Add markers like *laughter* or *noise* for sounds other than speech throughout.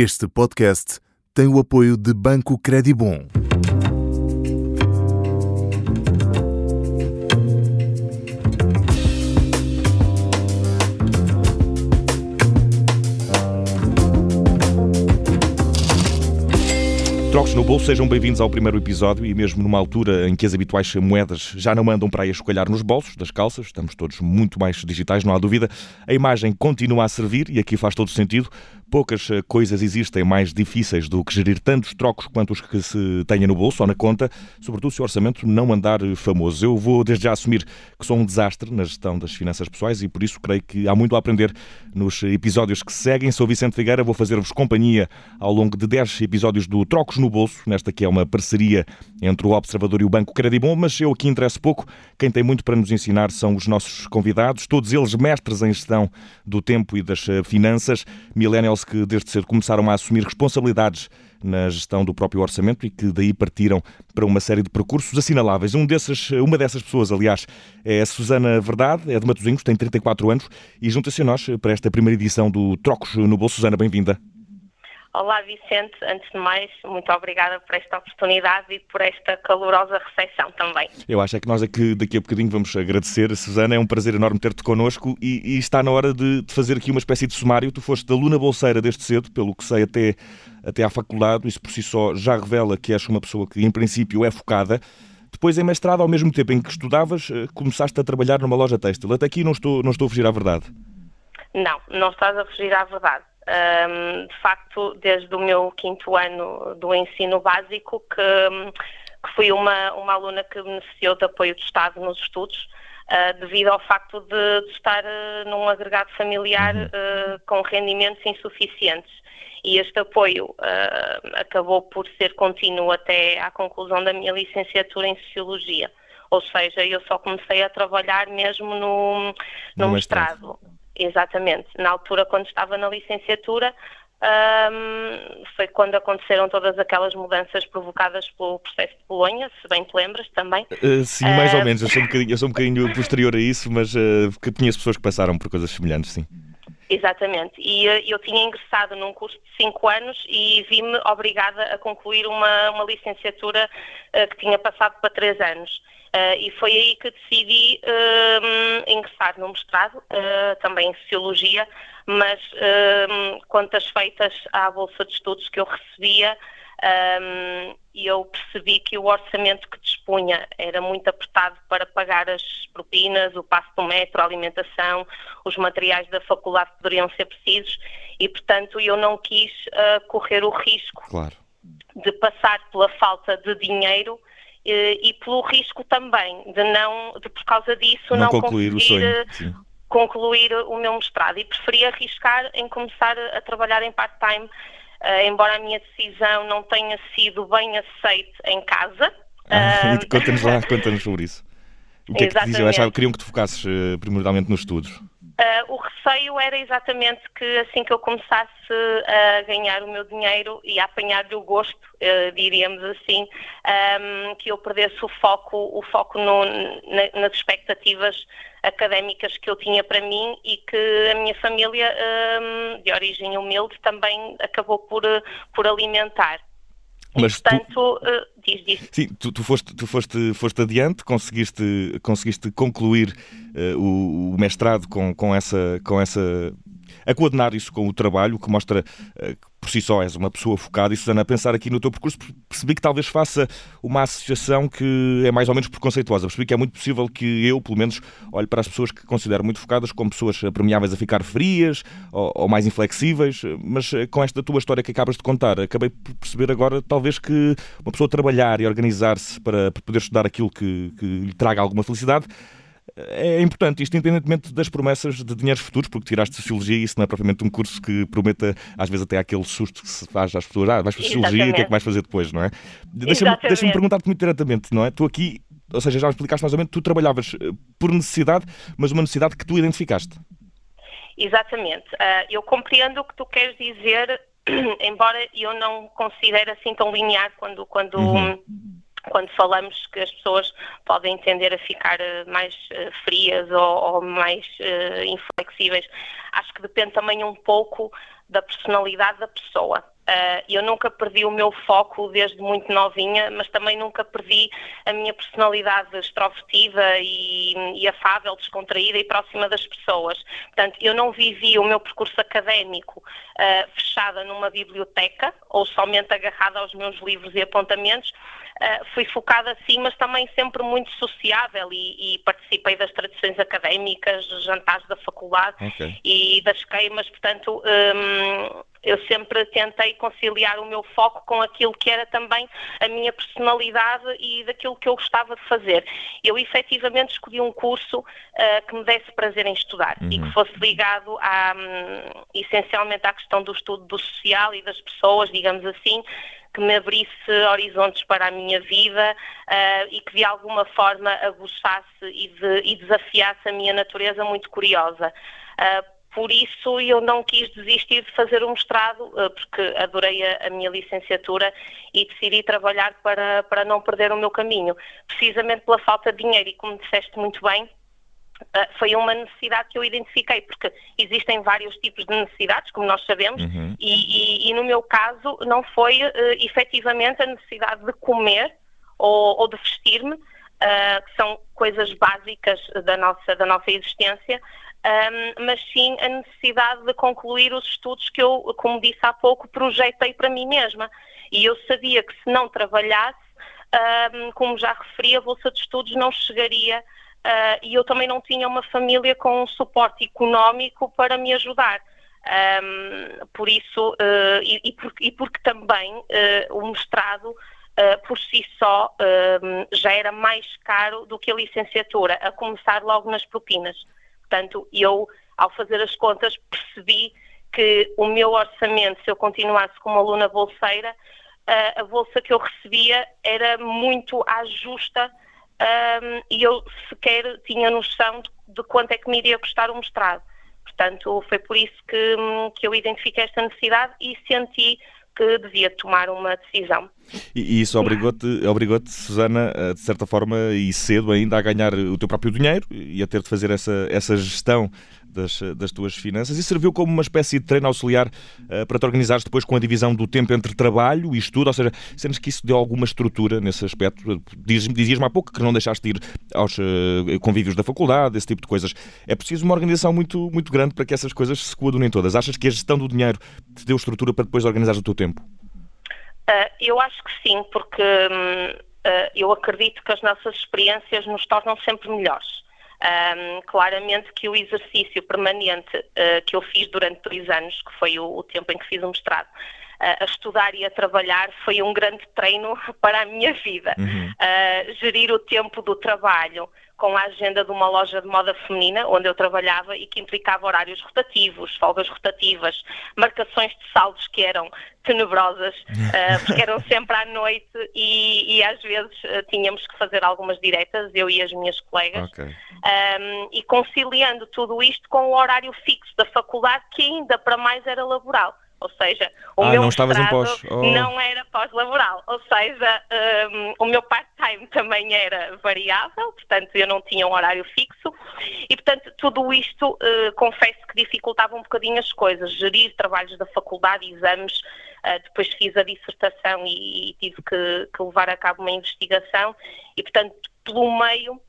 Este podcast tem o apoio de Banco Credibon. Trocos no bolso, sejam bem-vindos ao primeiro episódio e mesmo numa altura em que as habituais moedas já não andam para aí a nos bolsos das calças, estamos todos muito mais digitais, não há dúvida, a imagem continua a servir e aqui faz todo sentido, Poucas eh, coisas existem mais difíceis do que gerir tantos trocos quanto os que se tenha no bolso ou na conta, sobretudo se o orçamento não andar famoso. Eu vou desde já assumir que sou um desastre na gestão das finanças pessoais e por isso creio que há muito a aprender nos episódios que seguem. Sou Vicente Figueira, vou fazer-vos companhia ao longo de 10 episódios do Trocos no Bolso, nesta que é uma parceria entre o Observador e o Banco Credibon, mas eu aqui interesso pouco. Quem tem muito para nos ensinar são os nossos convidados, todos eles mestres em gestão do tempo e das eh, finanças, que desde cedo começaram a assumir responsabilidades na gestão do próprio orçamento e que daí partiram para uma série de percursos assinaláveis. Um desses, uma dessas pessoas, aliás, é a Susana Verdade, é de Matosinhos, tem 34 anos e junta-se a nós para esta primeira edição do Trocos no Bolso. Susana, bem-vinda. Olá, Vicente. Antes de mais, muito obrigada por esta oportunidade e por esta calorosa recepção também. Eu acho é que nós aqui, daqui a bocadinho vamos agradecer. Susana, é um prazer enorme ter-te connosco e, e, está na hora de, de, fazer aqui uma espécie de sumário. Tu foste aluna bolseira desde cedo, pelo que sei, até, até à faculdade. Isso por si só já revela que és uma pessoa que, em princípio, é focada. Depois, em mestrado, ao mesmo tempo em que estudavas, eh, começaste a trabalhar numa loja têxtil. Até aqui não estou, não estou a fugir à verdade. Não, não estás a fugir à verdade. Um, de facto, desde o meu quinto ano do ensino básico, que, que fui uma, uma aluna que beneficiou de apoio do Estado nos estudos, uh, devido ao facto de, de estar uh, num agregado familiar uh, com rendimentos insuficientes. E este apoio acabou por ser contínuo até à conclusão da minha licenciatura em Sociologia. Ou seja, eu só comecei a trabalhar mesmo no, no, no mestrado. mestrado. Exatamente. Na altura, quando estava na licenciatura, um, foi quando aconteceram todas aquelas mudanças provocadas pelo processo de Bolonha, se bem te lembras também. Uh, sim, mais uh, ou menos. Eu sou, um bocadinho, eu sou um bocadinho *laughs* posterior a isso, mas uh, conheço pessoas que passaram por coisas semelhantes, sim. Exatamente. E eu tinha ingressado num curso de 5 anos e vi-me obrigada a concluir uma, uma licenciatura que tinha passado para 3 anos. Uh, e foi aí que decidi uh, ingressar no mestrado, uh, também em Sociologia, mas uh, contas feitas à Bolsa de Estudos que eu recebia, e eu percebi que o orçamento que dispunha era muito apertado para pagar as propinas, o passo do metro, a alimentação, os materiais da faculdade que poderiam ser precisos, e portanto eu não quis correr o risco claro. de passar pela falta de dinheiro eh, e pelo risco também de não, de por causa disso, não, não concluir o sonho. Eh, concluir o meu mestrado. E preferi arriscar em começar a trabalhar em part-time, uh, embora a minha decisão não tenha sido bem aceite em casa. Ah, uh, *laughs* conta-nos lá, *laughs* conta-nos sobre isso. O que é que te diziam? Achavam, queriam que tu focasses uh, primordialmente nos estudos? Uh, o receio era exatamente que assim que eu começasse a ganhar o meu dinheiro e a apanhar-lhe o gosto, uh, diríamos assim, um, ehm, que eu perdesse o foco, o foco no, na, nas expectativas académicas que eu tinha para mim e que a minha família, um, de origem humilde, também acabou por, por alimentar. Mas portanto, tu, uh, diz, diz. Sim, tu, tu, foste, tu foste, foste adiante, conseguiste, conseguiste concluir uh, o, o, mestrado com, com, essa, com essa a coordenar isso com o trabalho, que mostra uh, por si só és uma pessoa focada. E, Susana, a pensar aqui no teu percurso, percebi que talvez faça uma associação que é mais ou menos preconceituosa. Percebi que é muito possível que eu, pelo menos, olhe para as pessoas que considero muito focadas como pessoas premiáveis a ficar frias ou, ou mais inflexíveis, mas eh, com esta tua história que acabas de contar, acabei por perceber agora, talvez, que uma pessoa trabalhar e organizar-se para, para poder estudar aquilo que, que lhe traga alguma felicidade é importante, isto independentemente das promessas de dinheiros futuros, porque tiraste Sociologia e isso não é propriamente um curso que prometa, às vezes, até aquele susto que se faz às pessoas, ah, vais para Sociologia, o que é que vais fazer depois, não é? Deixa-me deixa perguntar-te muito diretamente, não é? Tu aqui, ou seja, já me explicaste mais ou menos, tu trabalhavas eh, por necessidade, mas uma necessidade que tu identificaste. Exatamente. Uh, eu compreendo o que tu queres dizer, *clears throat* embora eu não considere assim tão linear quando... quando uhum quando falamos que as pessoas podem tender a ficar eh, mais uh, frias ou, ou mais uh, inflexíveis. Acho que depende também um pouco da personalidade da pessoa. Uh, eu nunca perdi o meu foco desde muito novinha, mas também nunca perdi a minha personalidade extrovertida e, e, afável, descontraída e próxima das pessoas. Portanto, eu não vivi o meu percurso académico uh, fechada numa biblioteca ou somente agarrada aos meus livros e apontamentos. Uh, fui focada assim, mas também sempre muito sociável e, e participei das tradições académicas, jantares da faculdade okay. e das queimas, portanto, um, eu sempre tentei conciliar o meu foco com aquilo que era também a minha personalidade e daquilo que eu gostava de fazer. Eu efetivamente escolhi um curso uh, que me desse prazer em estudar uhum. e que fosse ligado a, um, essencialmente à questão do estudo do social e das pessoas, digamos assim, que me abrisse horizontes para a minha vida uh, e que de alguma forma aguçasse e, de, e desafiasse a minha natureza muito curiosa. Uh, por isso eu não quis desistir de fazer o mestrado, eh, porque adorei a, minha licenciatura e decidi trabalhar para, para não perder o meu caminho. Precisamente pela falta de dinheiro, e como disseste muito bem, foi uma necessidade que eu identifiquei, porque existem vários tipos de necessidades, como nós sabemos, uhum. e, e, e, no meu caso não foi uh, efetivamente a necessidade de comer ou, ou de vestir-me, uh, que são coisas básicas da nossa, da nossa existência, um, mas sim a necessidade de concluir os estudos que eu, como disse há pouco, projetei para mim mesma. E eu sabia que se não trabalhasse, um, como já referi, a Bolsa de Estudos não chegaria uh, e eu também não tinha uma família com um suporte económico para me ajudar. Um, por isso, uh, e, e, porque, e, porque, também uh, o mestrado por si só já era mais caro do que a licenciatura, a começar logo nas propinas. Portanto, eu, ao fazer as contas, percebi que o meu orçamento, se eu continuasse como aluna bolseira, a bolsa que eu recebia era muito à justa um, e eu sequer tinha noção de, de, quanto é que me iria custar o mestrado. Portanto, foi por isso que, que eu identifiquei esta necessidade e senti que devia tomar uma decisão. E, isso obrigou-te, obrigou-te, Susana, de certa forma, e cedo ainda, a ganhar o teu próprio dinheiro e a ter de fazer essa, essa gestão das, das tuas finanças e serviu como uma espécie de treino auxiliar uh, para te organizares depois com a divisão do tempo entre trabalho e estudo, ou seja, sentes que isso deu alguma estrutura nesse aspecto? Dizias-me há pouco que não deixaste de ir aos uh, convívios da faculdade, esse tipo de coisas. É preciso uma organização muito, muito grande para que essas coisas se coadunem todas. Achas que a gestão do dinheiro te deu estrutura para depois organizar o teu tempo? Uh, eu acho que sim, porque uh, eu acredito que as nossas experiências nos tornam sempre melhores. Um, claramente que o exercício permanente uh, que eu fiz durante dois anos, que foi o, o tempo em que fiz o mestrado, uh, a estudar e a trabalhar, foi um grande treino *laughs* para a minha vida. Uhum. Uh, gerir o tempo do trabalho, com a agenda de uma loja de moda feminina, onde eu trabalhava e que implicava horários rotativos, folgas rotativas, marcações de saldos que eram tenebrosas, uh, *laughs* porque eram sempre à noite e, e às vezes uh, tínhamos que fazer algumas diretas, eu e as minhas colegas, okay. um, e conciliando tudo isto com o horário fixo da faculdade, que ainda para mais era laboral. Ou seja, o ah, meu não estavas em pós. Oh. não era pós-laboral. Ou seja, um, o meu part-time *laughs* também era variável, portanto eu não tinha um horário fixo. E, portanto, tudo isto, uh, confesso que dificultava um bocadinho as coisas. Gerir trabalhos da faculdade, exames, uh, depois fiz a dissertação e, e tive que, que levar a cabo uma investigação. E, portanto, pelo meio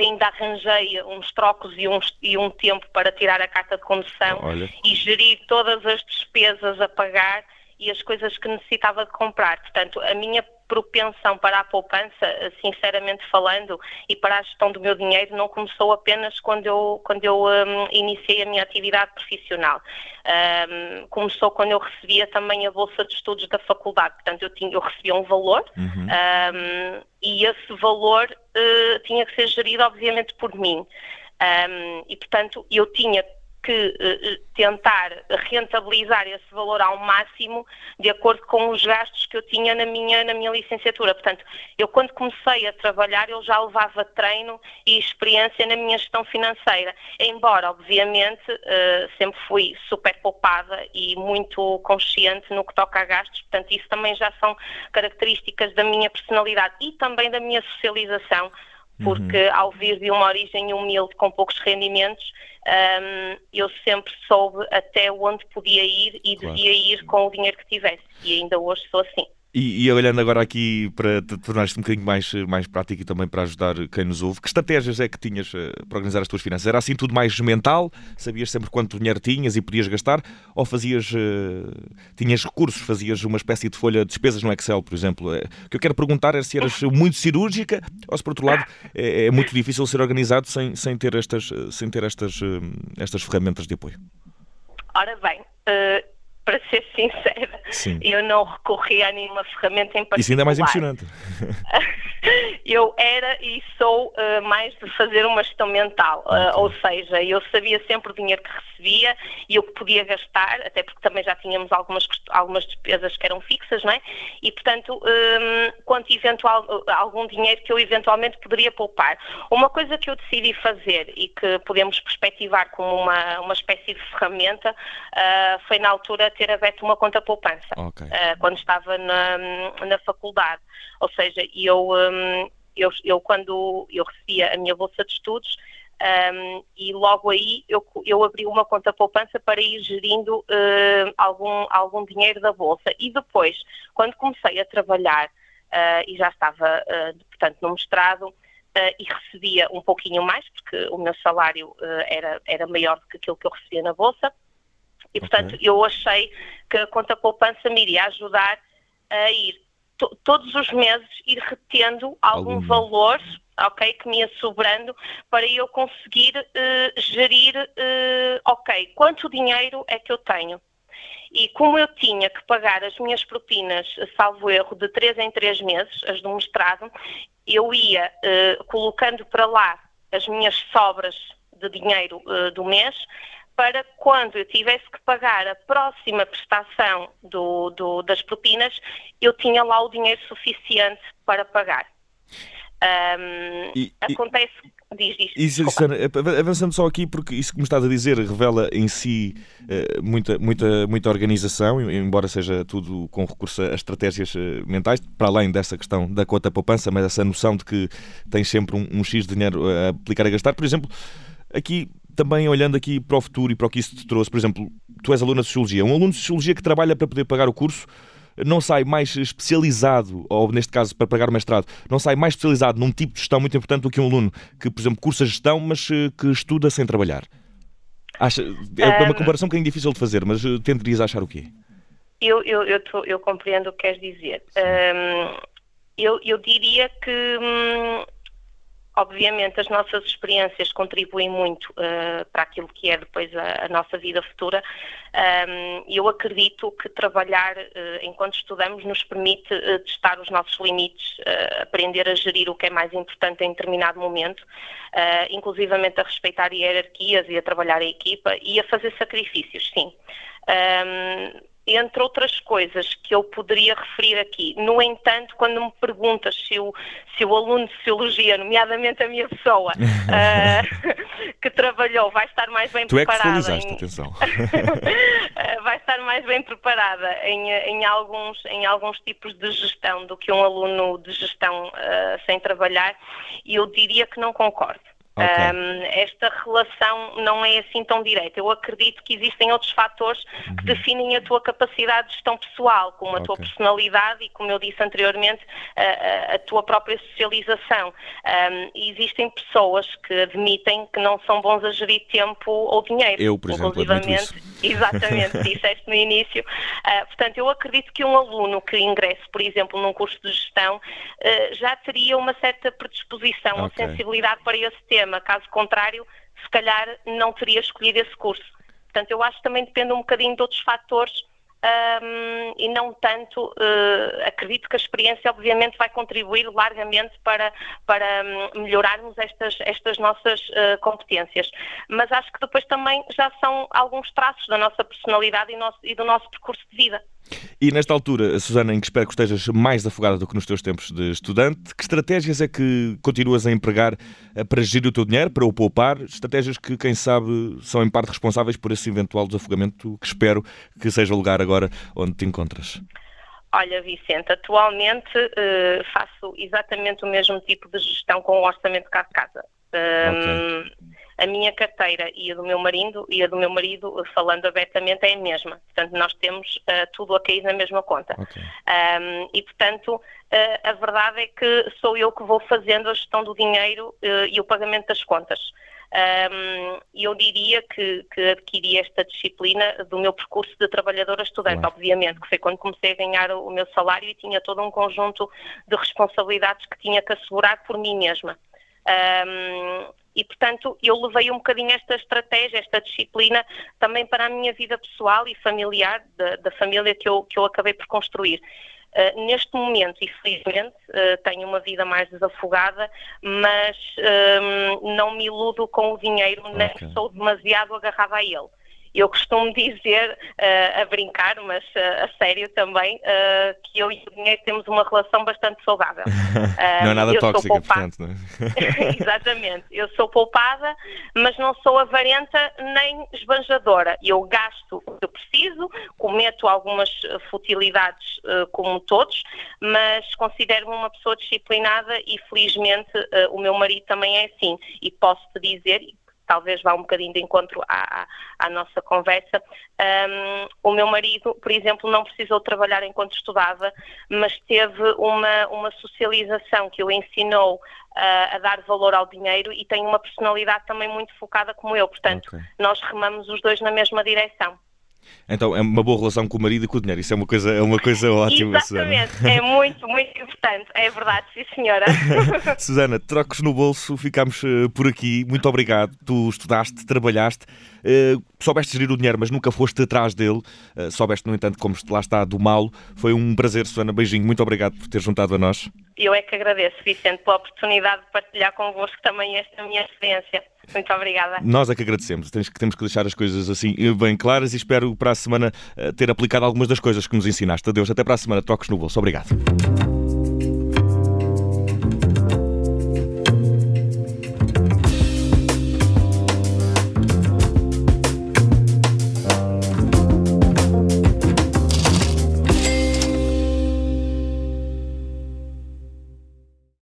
ainda arranjei uns trocos e, uns, e um tempo para tirar a carta de condução Olha. e gerir todas as despesas a pagar e as coisas que necessitava de comprar. Portanto, a minha propensão para a poupança, sinceramente falando, e para a gestão do meu dinheiro não começou apenas quando eu, quando eu um, iniciei a minha atividade profissional. Um, começou quando eu recebia também a bolsa de estudos da faculdade. Portanto, eu, tinha, eu recebia um valor uhum. um, e esse valor uh, tinha que ser gerido, obviamente, por mim. e, portanto, eu tinha que uh, tentar rentabilizar esse valor ao máximo de acordo com os gastos que eu tinha na minha, na minha licenciatura. Portanto, eu quando comecei a trabalhar, eu já levava treino e experiência na minha gestão financeira, embora, obviamente, uh, sempre fui super poupada e muito consciente no que toca a gastos, portanto, isso também já são características da minha personalidade e também da minha socialização, porque uhum. ao vir de uma origem humilde com poucos rendimentos, um, eu sempre soube até onde podia ir e claro. devia ir com o dinheiro que tivesse. E ainda hoje sou assim. E, e, olhando agora aqui para te tornar-te um bocadinho mais, mais prático e também para ajudar quem nos ouve, que estratégias é que tinhas eh, para organizar as tuas finanças? Era assim tudo mais mental? Sabias sempre quanto dinheiro tinhas e podias gastar? Ou fazias, uh, tinhas recursos, fazias uma espécie de folha de despesas no Excel, por exemplo? Eh, o que eu quero perguntar é se eras muito cirúrgica ou se, por outro lado, é, é muito difícil ser organizado sem, sem ter, estas, sem ter estas, estas ferramentas de apoio. Ora bem, para ser sincera, Sim. eu não recorri a nenhuma ferramenta em particular. Isso ainda é mais impressionante. *laughs* eu era e sou uh, mais de fazer uma gestão mental, uh, ou seja, eu sabia sempre o dinheiro que recebia e o que podia gastar, até porque também já tínhamos algumas, algumas despesas que eram fixas, não é? E, portanto, um, ehm, quanto eventual, algum dinheiro que eu eventualmente poderia poupar. Uma coisa que eu decidi fazer e que podemos perspectivar como uma, uma espécie de ferramenta uh, foi na altura ter aberto uma conta poupança, okay. quando estava na, na faculdade. Ou seja, eu, um, eu, eu quando eu recebia a minha bolsa de estudos, um, e logo aí eu, eu abri uma conta poupança para ir gerindo uh, algum, algum dinheiro da bolsa. E depois, quando comecei a trabalhar uh, e já estava, uh, portanto, no mestrado, e recebia um pouquinho mais, porque o meu salário era, era maior do que aquilo que eu recebia na bolsa, e portanto okay. eu achei que a conta poupança me iria ajudar a ir todos os meses ir retendo algum, algum valor ok, que me ia sobrando para eu conseguir uh, gerir, uh, ok, quanto dinheiro é que eu tenho. E como eu tinha que pagar as minhas propinas, salvo erro, de três em três meses, as do mestrado, eu ia uh, colocando para lá as minhas sobras de dinheiro do mês, para quando eu tivesse que pagar a próxima prestação do, do, das propinas, eu tinha lá o dinheiro suficiente para pagar. Um, e, acontece. Diz, diz. Isso, avançando só aqui, porque isso que me estás a dizer revela em si uh, muita, muita, muita organização, embora seja tudo com recurso a estratégias uh, mentais, para além dessa questão da conta poupança, mas essa noção de que tens sempre um, um X de dinheiro a aplicar a gastar. Por exemplo, aqui também olhando aqui para o futuro e para o que isso te trouxe, por exemplo, tu és aluno de Sociologia, um aluno de Sociologia que trabalha para poder pagar o curso não sai mais especializado, ou neste caso para pagar o mestrado, não sai mais especializado num tipo de gestão muito importante do que um aluno que, por exemplo, cursa gestão, mas eh, que estuda sem trabalhar. Acha, é uma comparação um bocadinho difícil de fazer, mas eh, tenderias a achar o quê? Eu, eu, eu, tô, eu compreendo o que queres dizer. Um, eu, eu diria que hum, Obviamente, as nossas experiências contribuem muito uh, para aquilo que é depois a, a nossa vida futura. Um, eu acredito que trabalhar uh, enquanto estudamos nos permite uh, testar os nossos limites, aprender a gerir o que é mais importante em determinado momento, inclusivamente a respeitar hierarquias e a trabalhar em equipa e a fazer sacrifícios, sim. Um, entre outras coisas que eu poderia referir aqui. No entanto, quando me perguntas se o, se o aluno de Sociologia, nomeadamente a minha pessoa, uh, *laughs* que trabalhou, vai estar mais bem tu preparada... Tu é que em... atenção. uh, *laughs* vai estar mais bem preparada em, em, alguns, em alguns tipos de gestão do que um aluno de gestão uh, sem trabalhar, e eu diria que não concordo. Okay. Um, esta relação não é assim tão direta. Eu acredito que existem outros fatores uhum. que definem a tua capacidade de gestão pessoal, como a okay. tua personalidade e, como eu disse anteriormente, a, a, a tua própria socialização. Um, existem pessoas que admitem que não são bons a gerir tempo ou dinheiro. Eu, por exemplo, isso. Exatamente, *laughs* disseste no início. Uh, portanto, eu acredito que um aluno que ingresse, por exemplo, num curso de gestão, uh, já teria uma certa predisposição okay. ou sensibilidade para esse tema sistema. Caso contrário, se calhar não teria escolhido esse curso. Portanto, eu acho que também depende um bocadinho de outros fatores um, e não tanto, uh, acredito que a experiência obviamente vai contribuir largamente para, para um, melhorarmos estas, estas nossas uh, competências, mas acho que depois também já são alguns traços da nossa personalidade e, nosso, e do nosso percurso de vida. E nesta altura, Susana, em que espero que estejas mais afogada do que nos teus tempos de estudante, que estratégias é que continuas a empregar eh, para gerir o teu dinheiro, para o poupar? Estratégias que, quem sabe, são em parte responsáveis por esse eventual desafogamento que espero que seja o lugar agora onde te encontras. Olha, Vicente, atualmente uh, faço exatamente o mesmo tipo de gestão com o orçamento de casa. Um, okay. A minha carteira e a do meu marido, e a do meu marido, falando abertamente, é a mesma. Portanto, nós temos uh, tudo a cair na mesma conta. Okay. Um, e, portanto, uh, a verdade é que sou eu que vou fazendo a gestão do dinheiro e o pagamento das contas. E um, eu diria que, que, adquiri esta disciplina do meu percurso de trabalhadora estudante, obviamente, que foi quando comecei a ganhar o, o meu salário e tinha todo um conjunto de responsabilidades que tinha que assegurar por mim mesma. Um, e, portanto, eu levei um bocadinho esta estratégia, esta disciplina, também para a minha vida pessoal e familiar, da, da família que eu, que eu acabei por construir. Uh, neste momento, infelizmente, uh, tenho uma vida mais desafogada, mas uh, não me iludo com o dinheiro, okay. nem sou demasiado agarrada a ele eu costumo dizer, uh, a brincar, mas uh, a sério também, uh, que eu e o dinheiro temos uma relação bastante saudável. *laughs* não é nada tóxica, portanto. Não é? *laughs* Exatamente. Eu sou poupada, mas não sou avarenta nem esbanjadora. Eu gasto o que eu preciso, cometo algumas futilidades como todos, mas considero-me uma pessoa disciplinada e felizmente o meu marido também é assim. E posso-te dizer, talvez vá um bocadinho de encontro à, à nossa conversa. Um, o meu marido, por exemplo, não precisou trabalhar enquanto estudava, mas teve uma, uma socialização que o ensinou uh, a dar valor ao dinheiro e tem uma personalidade também muito focada como eu. Portanto, okay. nós remamos os dois na mesma direção. Então é uma boa relação com o marido e com o dinheiro. Isso é uma coisa, é uma coisa ótima, Exatamente. Susana. É muito, muito importante. É verdade, sim, senhora. *laughs* *laughs* Susana, trocos no bolso, ficamos uh, por aqui. Muito obrigado. Tu estudaste, trabalhaste, uh, soubeste gerir o dinheiro, mas nunca foste atrás dele. Uh, soubeste, no entanto, como lá está, do mal. Foi um prazer, Susana. Beijinho. Muito obrigado por ter juntado a nós. Eu é que agradeço, Vicente, pela oportunidade de partilhar convosco também esta minha experiência. Muito obrigada. Nós é que agradecemos. Temos que, temos que deixar as coisas assim bem claras e espero para a semana eh, ter aplicado algumas das coisas que nos ensinaste. Adeus, até para a semana. Toques no bolso. Obrigado.